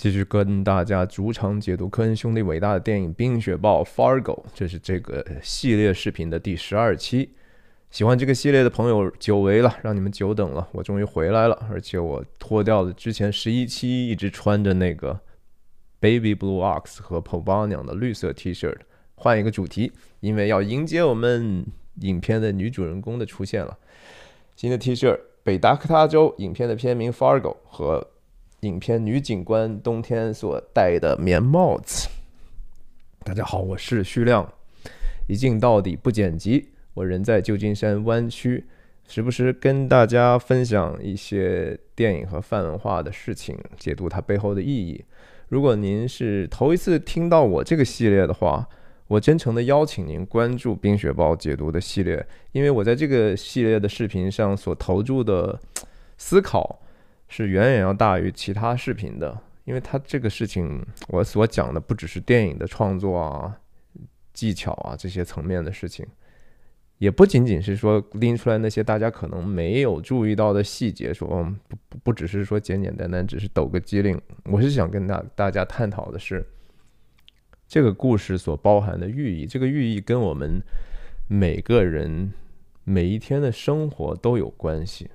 继续跟大家主场解读科恩兄弟伟大的电影《冰雪暴》（Fargo），这是这个系列视频的第十二期。喜欢这个系列的朋友久违了，让你们久等了，我终于回来了，而且我脱掉了之前十一期一直穿着那个 Baby Blue Ox 和 p o b a n 的绿色 T 恤，换一个主题，因为要迎接我们影片的女主人公的出现了。新的 T 恤，北达科他州影片的片名《Fargo》和。影片女警官冬天所戴的棉帽子。大家好，我是徐亮，一镜到底不剪辑。我人在旧金山湾区，时不时跟大家分享一些电影和泛文化的事情，解读它背后的意义。如果您是头一次听到我这个系列的话，我真诚的邀请您关注冰雪暴解读的系列，因为我在这个系列的视频上所投注的思考。是远远要大于其他视频的，因为他这个事情，我所讲的不只是电影的创作啊、技巧啊这些层面的事情，也不仅仅是说拎出来那些大家可能没有注意到的细节，说不不不只是说简简单单只是抖个机灵，我是想跟大大家探讨的是这个故事所包含的寓意，这个寓意跟我们每个人每一天的生活都有关系。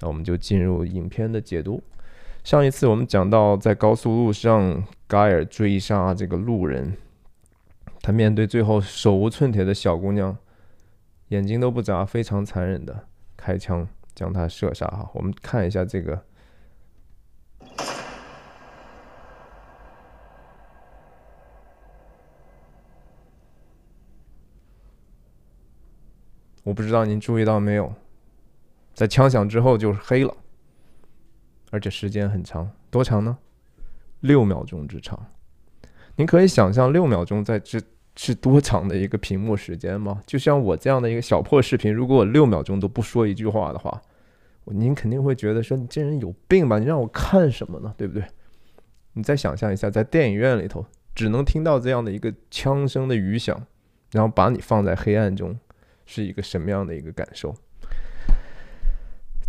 那我们就进入影片的解读。上一次我们讲到，在高速路上，盖尔追杀这个路人，他面对最后手无寸铁的小姑娘，眼睛都不眨，非常残忍的开枪将她射杀。哈，我们看一下这个，我不知道您注意到没有。在枪响之后就是黑了，而且时间很长，多长呢？六秒钟之长。您可以想象六秒钟在这是多长的一个屏幕时间吗？就像我这样的一个小破视频，如果我六秒钟都不说一句话的话，您肯定会觉得说你这人有病吧？你让我看什么呢？对不对？你再想象一下，在电影院里头只能听到这样的一个枪声的余响，然后把你放在黑暗中，是一个什么样的一个感受？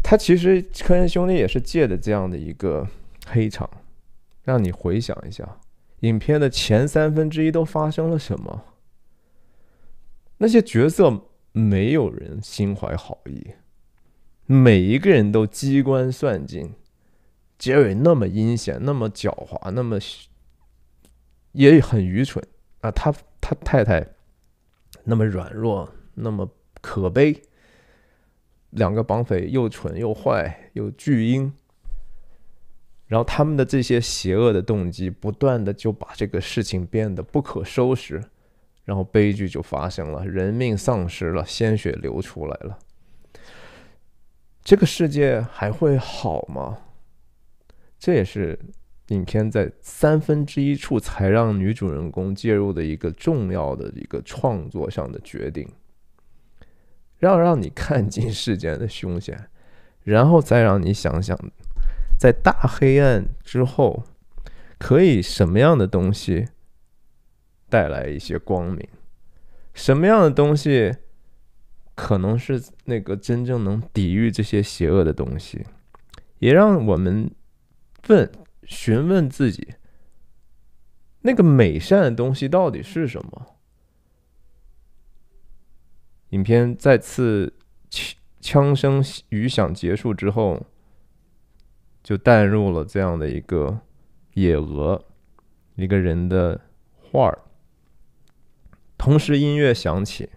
他其实科恩兄弟也是借的这样的一个黑场，让你回想一下影片的前三分之一都发生了什么。那些角色没有人心怀好意，每一个人都机关算尽。杰瑞那么阴险，那么狡猾，那么也很愚蠢啊！他他太太那么软弱，那么可悲。两个绑匪又蠢又坏又巨婴，然后他们的这些邪恶的动机，不断的就把这个事情变得不可收拾，然后悲剧就发生了，人命丧失了，鲜血流出来了。这个世界还会好吗？这也是影片在三分之一处才让女主人公介入的一个重要的一个创作上的决定。让让你看尽世间的凶险，然后再让你想想，在大黑暗之后，可以什么样的东西带来一些光明？什么样的东西可能是那个真正能抵御这些邪恶的东西？也让我们问、询问自己，那个美善的东西到底是什么？影片再次枪枪声余响结束之后，就带入了这样的一个野鹅，一个人的画儿。同时音乐响起，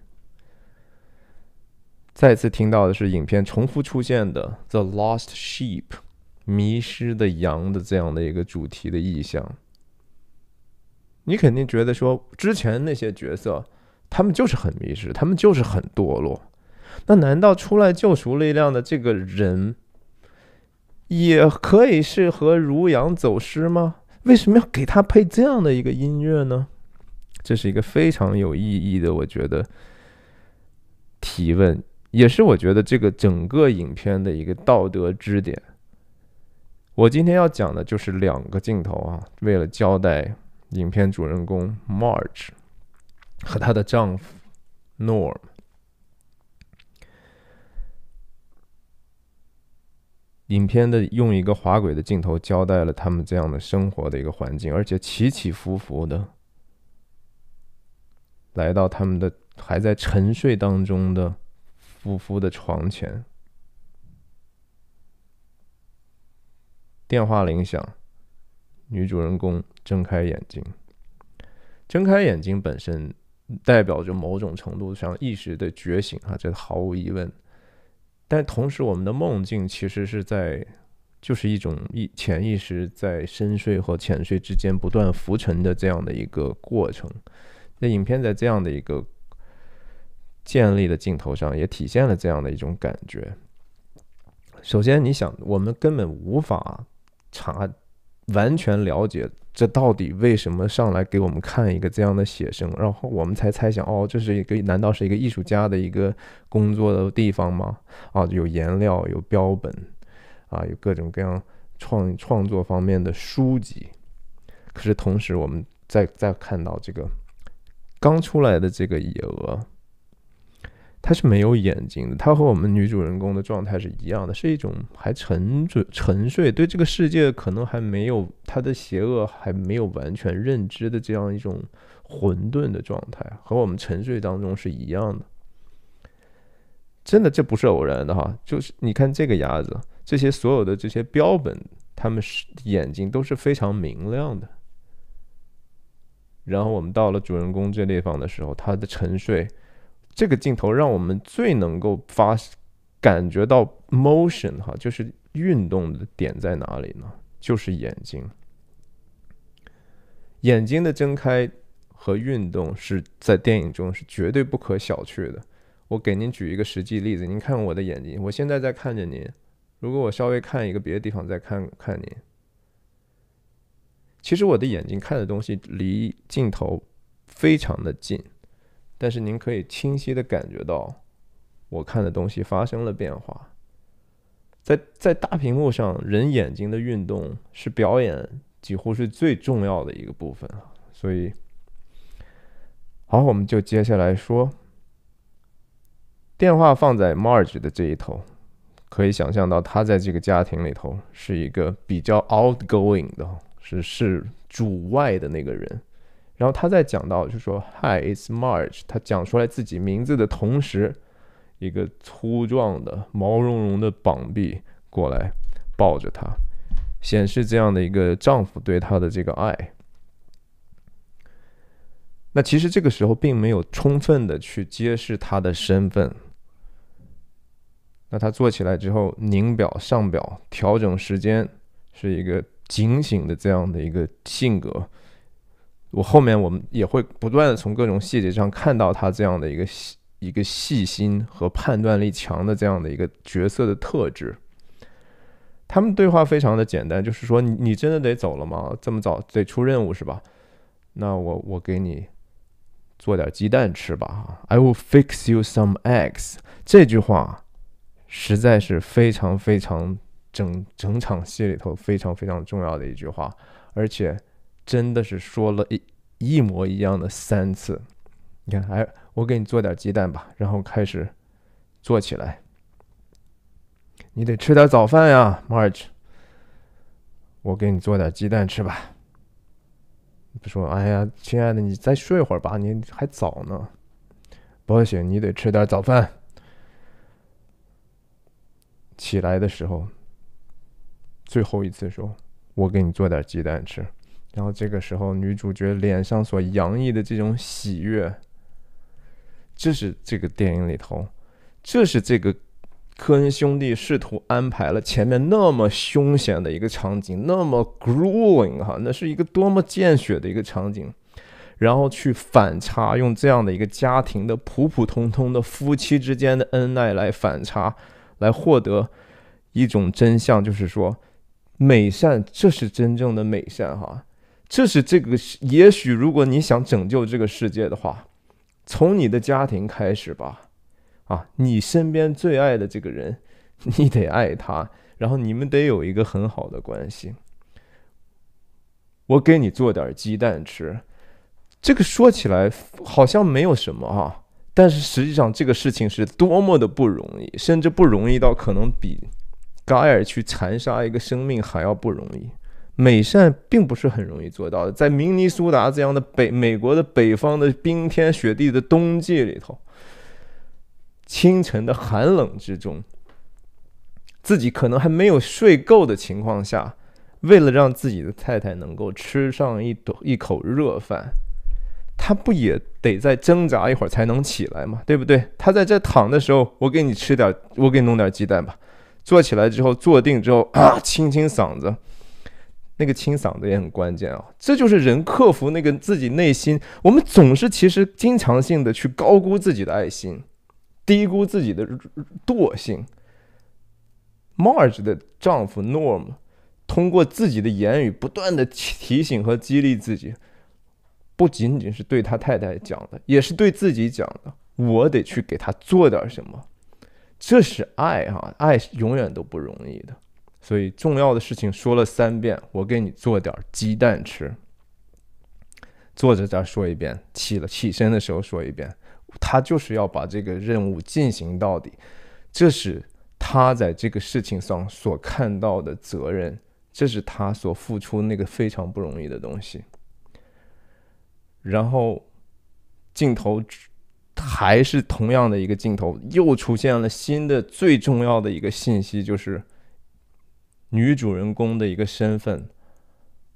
再次听到的是影片重复出现的《The Lost Sheep》迷失的羊的这样的一个主题的意象。你肯定觉得说，之前那些角色。他们就是很迷失，他们就是很堕落。那难道出来救赎力量的这个人，也可以是和如羊走失吗？为什么要给他配这样的一个音乐呢？这是一个非常有意义的，我觉得提问，也是我觉得这个整个影片的一个道德支点。我今天要讲的就是两个镜头啊，为了交代影片主人公 March。和她的丈夫 Norm，影片的用一个滑轨的镜头交代了他们这样的生活的一个环境，而且起起伏伏的来到他们的还在沉睡当中的夫妇的床前，电话铃响，女主人公睁开眼睛，睁开眼睛本身代表着某种程度上意识的觉醒啊，这毫无疑问。但同时，我们的梦境其实是在，就是一种意潜意识在深睡和浅睡之间不断浮沉的这样的一个过程。那影片在这样的一个建立的镜头上，也体现了这样的一种感觉。首先，你想，我们根本无法查完全了解。这到底为什么上来给我们看一个这样的写生，然后我们才猜想，哦，这是一个难道是一个艺术家的一个工作的地方吗？啊，有颜料，有标本，啊，有各种各样创创作方面的书籍。可是同时，我们再再看到这个刚出来的这个野鹅。他是没有眼睛的，他和我们女主人公的状态是一样的，是一种还沉醉、沉睡，对这个世界可能还没有他的邪恶还没有完全认知的这样一种混沌的状态，和我们沉睡当中是一样的。真的，这不是偶然的哈，就是你看这个鸭子，这些所有的这些标本，他们是眼睛都是非常明亮的。然后我们到了主人公这地方的时候，他的沉睡。这个镜头让我们最能够发感觉到 motion 哈，就是运动的点在哪里呢？就是眼睛，眼睛的睁开和运动是在电影中是绝对不可小觑的。我给您举一个实际例子，您看我的眼睛，我现在在看着您，如果我稍微看一个别的地方再看看您，其实我的眼睛看的东西离镜头非常的近。但是您可以清晰的感觉到，我看的东西发生了变化。在在大屏幕上，人眼睛的运动是表演几乎是最重要的一个部分啊。所以，好，我们就接下来说，电话放在 Marge 的这一头，可以想象到他在这个家庭里头是一个比较 outgoing 的，是是主外的那个人。然后他在讲到，就说 “Hi, it's March 他讲出来自己名字的同时，一个粗壮的、毛茸茸的膀臂过来抱着他，显示这样的一个丈夫对她的这个爱。那其实这个时候并没有充分的去揭示他的身份。那他坐起来之后，拧表、上表、调整时间，是一个警醒的这样的一个性格。我后面我们也会不断的从各种细节上看到他这样的一个细一个细心和判断力强的这样的一个角色的特质。他们对话非常的简单，就是说你你真的得走了吗？这么早得出任务是吧？那我我给你做点鸡蛋吃吧。I will fix you some eggs。这句话实在是非常非常整整场戏里头非常非常重要的一句话，而且。真的是说了一一模一样的三次，你看，哎，我给你做点鸡蛋吧，然后开始做起来。你得吃点早饭呀，March。我给你做点鸡蛋吃吧。不说，哎呀，亲爱的，你再睡会儿吧，你还早呢。不行，你得吃点早饭。起来的时候，最后一次说，我给你做点鸡蛋吃。然后这个时候，女主角脸上所洋溢的这种喜悦，这是这个电影里头，这是这个科恩兄弟试图安排了前面那么凶险的一个场景，那么 grueling 哈，那是一个多么见血的一个场景，然后去反差，用这样的一个家庭的普普通通的夫妻之间的恩爱来反差，来获得一种真相，就是说美善，这是真正的美善哈。这是这个，也许如果你想拯救这个世界的话，从你的家庭开始吧，啊，你身边最爱的这个人，你得爱他，然后你们得有一个很好的关系。我给你做点鸡蛋吃，这个说起来好像没有什么啊，但是实际上这个事情是多么的不容易，甚至不容易到可能比盖尔去残杀一个生命还要不容易。美善并不是很容易做到的，在明尼苏达这样的北美国的北方的冰天雪地的冬季里头，清晨的寒冷之中，自己可能还没有睡够的情况下，为了让自己的太太能够吃上一朵一口热饭，他不也得再挣扎一会儿才能起来吗？对不对？他在这躺的时候，我给你吃点，我给你弄点鸡蛋吧。坐起来之后，坐定之后啊，清清嗓子。那个清嗓子也很关键啊，这就是人克服那个自己内心。我们总是其实经常性的去高估自己的爱心，低估自己的惰性。Marge 的丈夫 Norm 通过自己的言语不断的提醒和激励自己，不仅仅是对他太太讲的，也是对自己讲的。我得去给他做点什么，这是爱啊！爱永远都不容易的。所以重要的事情说了三遍，我给你做点鸡蛋吃。坐着这儿说一遍，起了起身的时候说一遍，他就是要把这个任务进行到底，这是他在这个事情上所看到的责任，这是他所付出那个非常不容易的东西。然后镜头还是同样的一个镜头，又出现了新的最重要的一个信息，就是。女主人公的一个身份，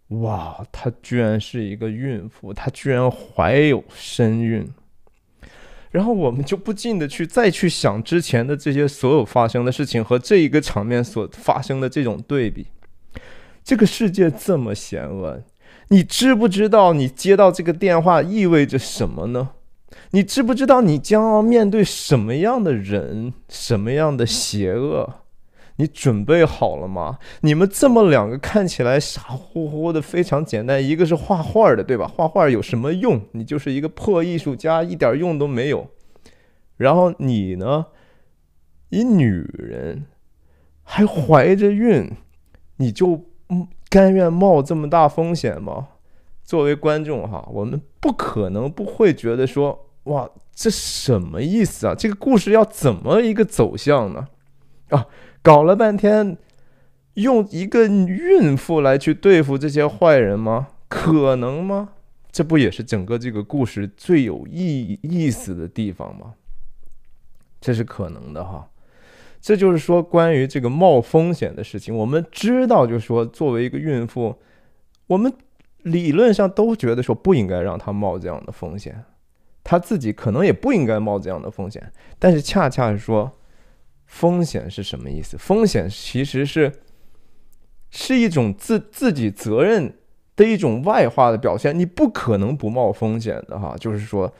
哇，她居然是一个孕妇，她居然怀有身孕，然后我们就不禁的去再去想之前的这些所有发生的事情和这一个场面所发生的这种对比，这个世界这么险恶，你知不知道你接到这个电话意味着什么呢？你知不知道你将要面对什么样的人，什么样的邪恶？你准备好了吗？你们这么两个看起来傻乎乎的，非常简单，一个是画画的，对吧？画画有什么用？你就是一个破艺术家，一点用都没有。然后你呢？一女人还怀着孕，你就甘愿冒这么大风险吗？作为观众哈，我们不可能不会觉得说，哇，这什么意思啊？这个故事要怎么一个走向呢？啊？搞了半天，用一个孕妇来去对付这些坏人吗？可能吗？这不也是整个这个故事最有意意思的地方吗？这是可能的哈。这就是说，关于这个冒风险的事情，我们知道，就是说，作为一个孕妇，我们理论上都觉得说不应该让她冒这样的风险，她自己可能也不应该冒这样的风险，但是恰恰是说。风险是什么意思？风险其实是是一种自自己责任的一种外化的表现。你不可能不冒风险的哈，就是说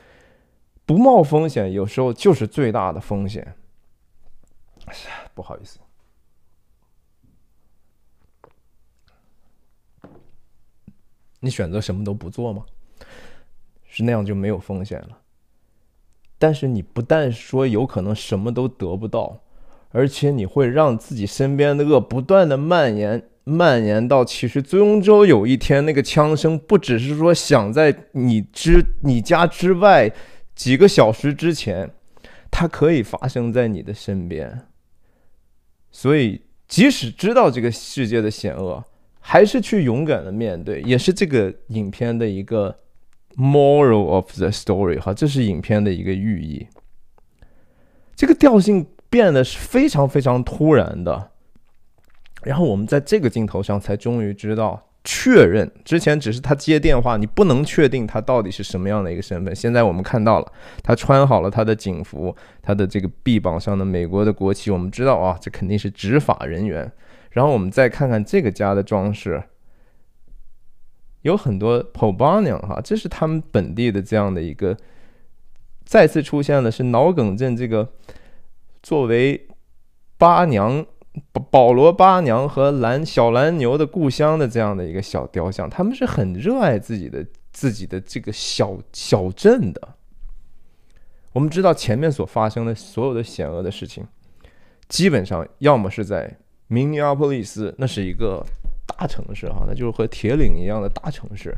不冒风险，有时候就是最大的风险。不好意思，你选择什么都不做吗？是那样就没有风险了。但是你不但说有可能什么都得不到。而且你会让自己身边的恶不断的蔓延，蔓延到其实终究有一天，那个枪声不只是说响在你之你家之外几个小时之前，它可以发生在你的身边。所以，即使知道这个世界的险恶，还是去勇敢的面对，也是这个影片的一个 moral of the story 哈，这是影片的一个寓意。这个调性。变得是非常非常突然的，然后我们在这个镜头上才终于知道确认，之前只是他接电话，你不能确定他到底是什么样的一个身份。现在我们看到了，他穿好了他的警服，他的这个臂膀上的美国的国旗，我们知道啊，这肯定是执法人员。然后我们再看看这个家的装饰，有很多 p o b a n a 哈，这是他们本地的这样的一个，再次出现的是脑梗症这个。作为八娘保保罗八娘和蓝小蓝牛的故乡的这样的一个小雕像，他们是很热爱自己的自己的这个小小镇的。我们知道前面所发生的所有的险恶的事情，基本上要么是在明尼阿波利斯，那是一个大城市哈，那就是和铁岭一样的大城市。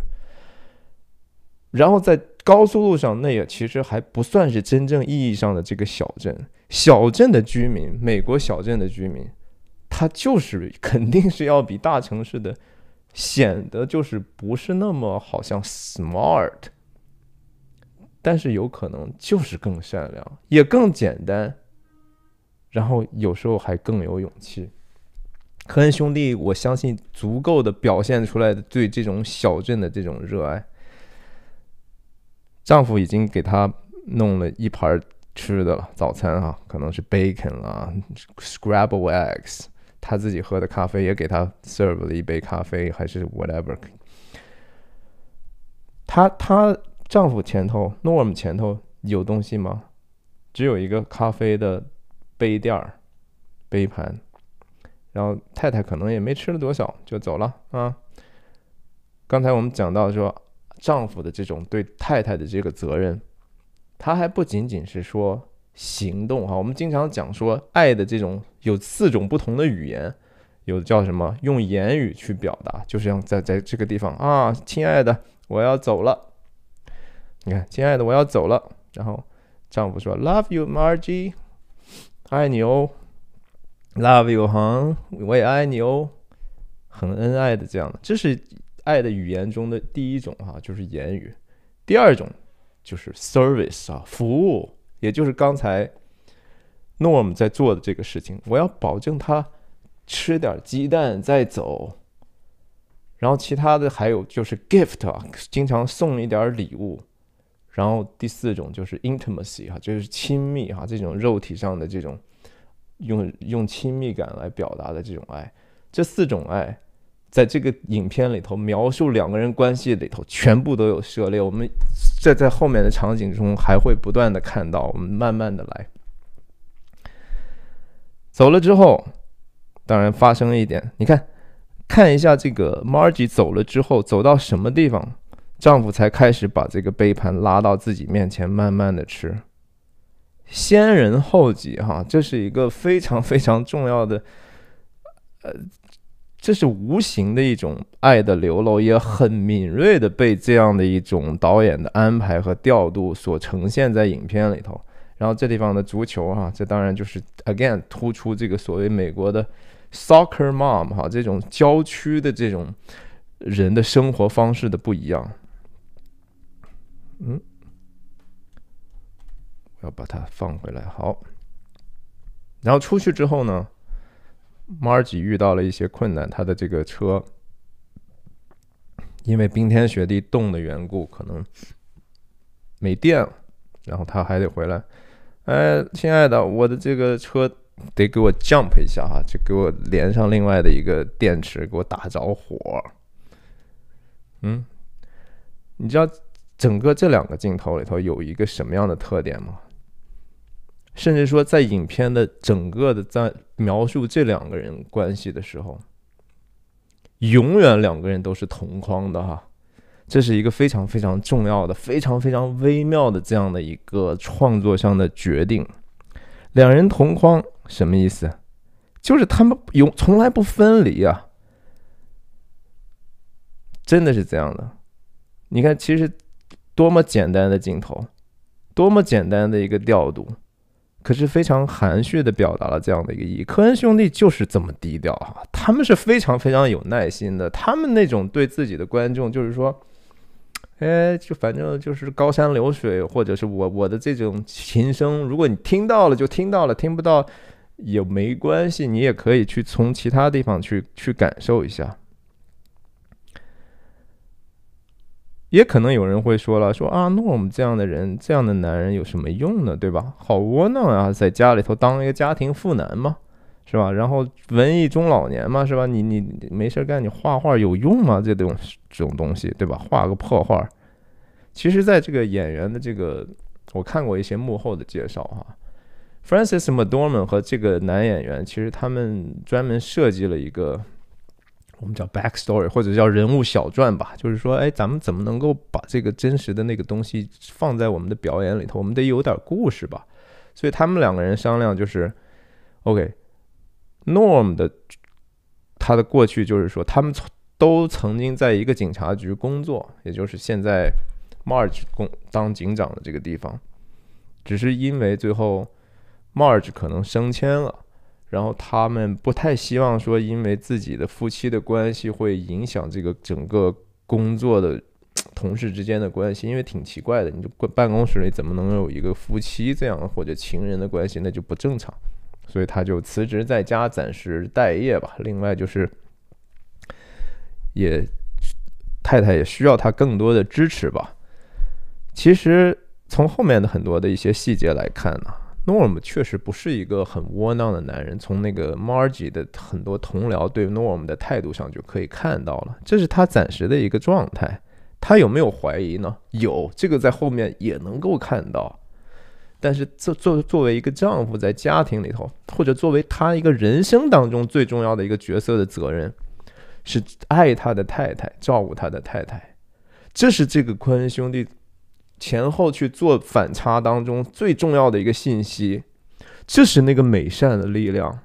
然后在高速路上，那也其实还不算是真正意义上的这个小镇。小镇的居民，美国小镇的居民，他就是肯定是要比大城市的显得就是不是那么好像 smart，但是有可能就是更善良，也更简单，然后有时候还更有勇气。科恩兄弟，我相信足够的表现出来的对这种小镇的这种热爱。丈夫已经给她弄了一盘吃的了，早餐啊，可能是 bacon 啊，Scrabble eggs，她自己喝的咖啡也给她 serve 了一杯咖啡，还是 whatever。她她丈夫前头，Norm 前头有东西吗？只有一个咖啡的杯垫儿、杯盘。然后太太可能也没吃了多少就走了啊。刚才我们讲到说，丈夫的这种对太太的这个责任，他还不仅仅是说行动哈。我们经常讲说，爱的这种有四种不同的语言，有叫什么？用言语去表达，就是像在在这个地方啊，亲爱的，我要走了。你看，亲爱的，我要走了。然后丈夫说，Love you, Margie，爱你哦。Love you，哈，我也爱你哦，很恩爱的这样的，这是爱的语言中的第一种哈，就是言语。第二种就是 service 啊，服务，也就是刚才 Norm 在做的这个事情。我要保证他吃点鸡蛋再走。然后其他的还有就是 gift 啊，经常送一点礼物。然后第四种就是 intimacy 哈，就是亲密哈，这种肉体上的这种。用用亲密感来表达的这种爱，这四种爱，在这个影片里头描述两个人关系里头，全部都有涉猎。我们这在后面的场景中还会不断的看到。我们慢慢的来，走了之后，当然发生了一点。你看，看一下这个 Margie 走了之后，走到什么地方，丈夫才开始把这个杯盘拉到自己面前，慢慢的吃。先人后己，哈，这是一个非常非常重要的，呃，这是无形的一种爱的流露，也很敏锐的被这样的一种导演的安排和调度所呈现在影片里头。然后这地方的足球，哈，这当然就是 again 突出这个所谓美国的 soccer mom，哈，这种郊区的这种人的生活方式的不一样，嗯。我要把它放回来，好。然后出去之后呢，Margie 遇到了一些困难，他的这个车因为冰天雪地冻的缘故，可能没电了，然后他还得回来。哎，亲爱的，我的这个车得给我 jump 一下哈，就给我连上另外的一个电池，给我打着火。嗯，你知道整个这两个镜头里头有一个什么样的特点吗？甚至说，在影片的整个的在描述这两个人关系的时候，永远两个人都是同框的哈，这是一个非常非常重要的、非常非常微妙的这样的一个创作上的决定。两人同框什么意思？就是他们永从来不分离啊，真的是这样的。你看，其实多么简单的镜头，多么简单的一个调度。可是非常含蓄的表达了这样的一个意义。科恩兄弟就是这么低调哈，他们是非常非常有耐心的。他们那种对自己的观众，就是说，哎，就反正就是高山流水，或者是我我的这种琴声，如果你听到了就听到了，听不到也没关系，你也可以去从其他地方去去感受一下。也可能有人会说了，说啊，那我们这样的人，这样的男人有什么用呢？对吧？好窝囊啊，在家里头当一个家庭妇男嘛，是吧？然后文艺中老年嘛，是吧？你你没事干，你画画有用吗？这种这种东西，对吧？画个破画。其实，在这个演员的这个，我看过一些幕后的介绍哈，Francis McDormand 和这个男演员，其实他们专门设计了一个。我们叫 backstory，或者叫人物小传吧，就是说，哎，咱们怎么能够把这个真实的那个东西放在我们的表演里头？我们得有点故事吧。所以他们两个人商量，就是，OK，Norm 的他的过去就是说，他们从都曾经在一个警察局工作，也就是现在 Marge 工当警长的这个地方，只是因为最后 Marge 可能升迁了。然后他们不太希望说，因为自己的夫妻的关系会影响这个整个工作的同事之间的关系，因为挺奇怪的，你就办公室里怎么能有一个夫妻这样或者情人的关系，那就不正常。所以他就辞职在家暂时待业吧。另外就是，也太太也需要他更多的支持吧。其实从后面的很多的一些细节来看呢，Norm 确实不是一个很窝囊的男人。从那个 Margie 的很多同僚对 Norm 的态度上就可以看到了，这是他暂时的一个状态。他有没有怀疑呢？有，这个在后面也能够看到。但是作作作为一个丈夫，在家庭里头，或者作为他一个人生当中最重要的一个角色的责任，是爱他的太太，照顾他的太太。这是这个科恩兄弟前后去做反差当中最重要的一个信息。这是那个美善的力量。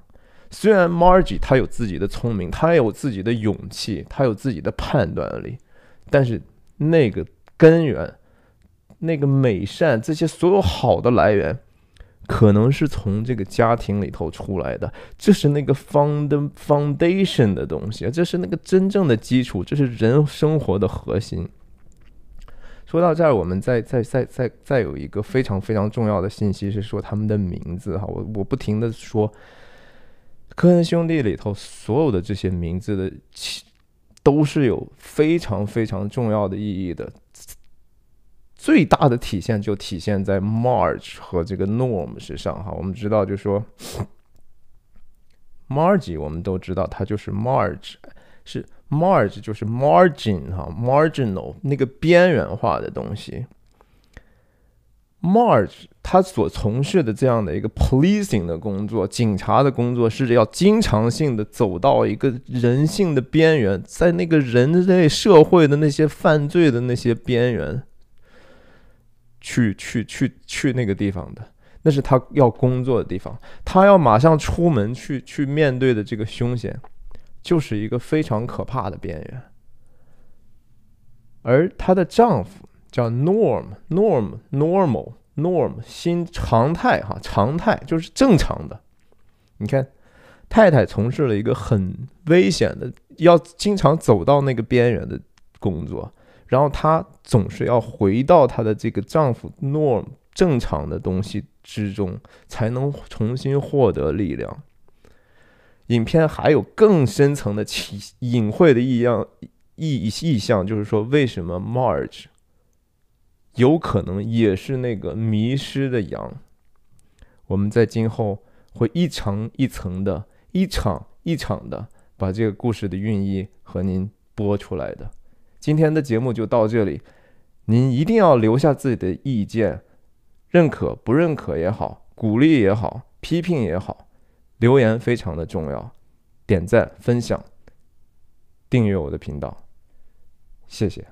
虽然 Margie 她有自己的聪明，他有自己的勇气，她有自己的判断力，但是那个根源。那个美善，这些所有好的来源，可能是从这个家庭里头出来的。这是那个 found foundation 的东西，这是那个真正的基础，这是人生活的核心。说到这儿，我们再再再再再有一个非常非常重要的信息是说他们的名字哈，我我不停的说，科恩兄弟里头所有的这些名字的，都是有非常非常重要的意义的。最大的体现就体现在 Marge 和这个 Norm 身上哈。我们知道，就说 Margie，我们都知道它就是 Marge，是 Marge 就是 margin 哈，marginal 那个边缘化的东西。Marge 他所从事的这样的一个 policing 的工作，警察的工作，是要经常性的走到一个人性的边缘，在那个人类社会的那些犯罪的那些边缘。去去去去那个地方的，那是他要工作的地方。他要马上出门去去面对的这个凶险，就是一个非常可怕的边缘。而她的丈夫叫 Norm，Norm，Normal，Norm，新常态哈，常态就是正常的。你看，太太从事了一个很危险的，要经常走到那个边缘的工作。然后她总是要回到她的这个丈夫 norm 正常的东西之中，才能重新获得力量。影片还有更深层的奇隐晦的异样意意象，就是说为什么 Marge 有可能也是那个迷失的羊？我们在今后会一层一层的、一场一场的把这个故事的寓意和您播出来的。今天的节目就到这里，您一定要留下自己的意见，认可不认可也好，鼓励也好，批评也好，留言非常的重要，点赞、分享、订阅我的频道，谢谢。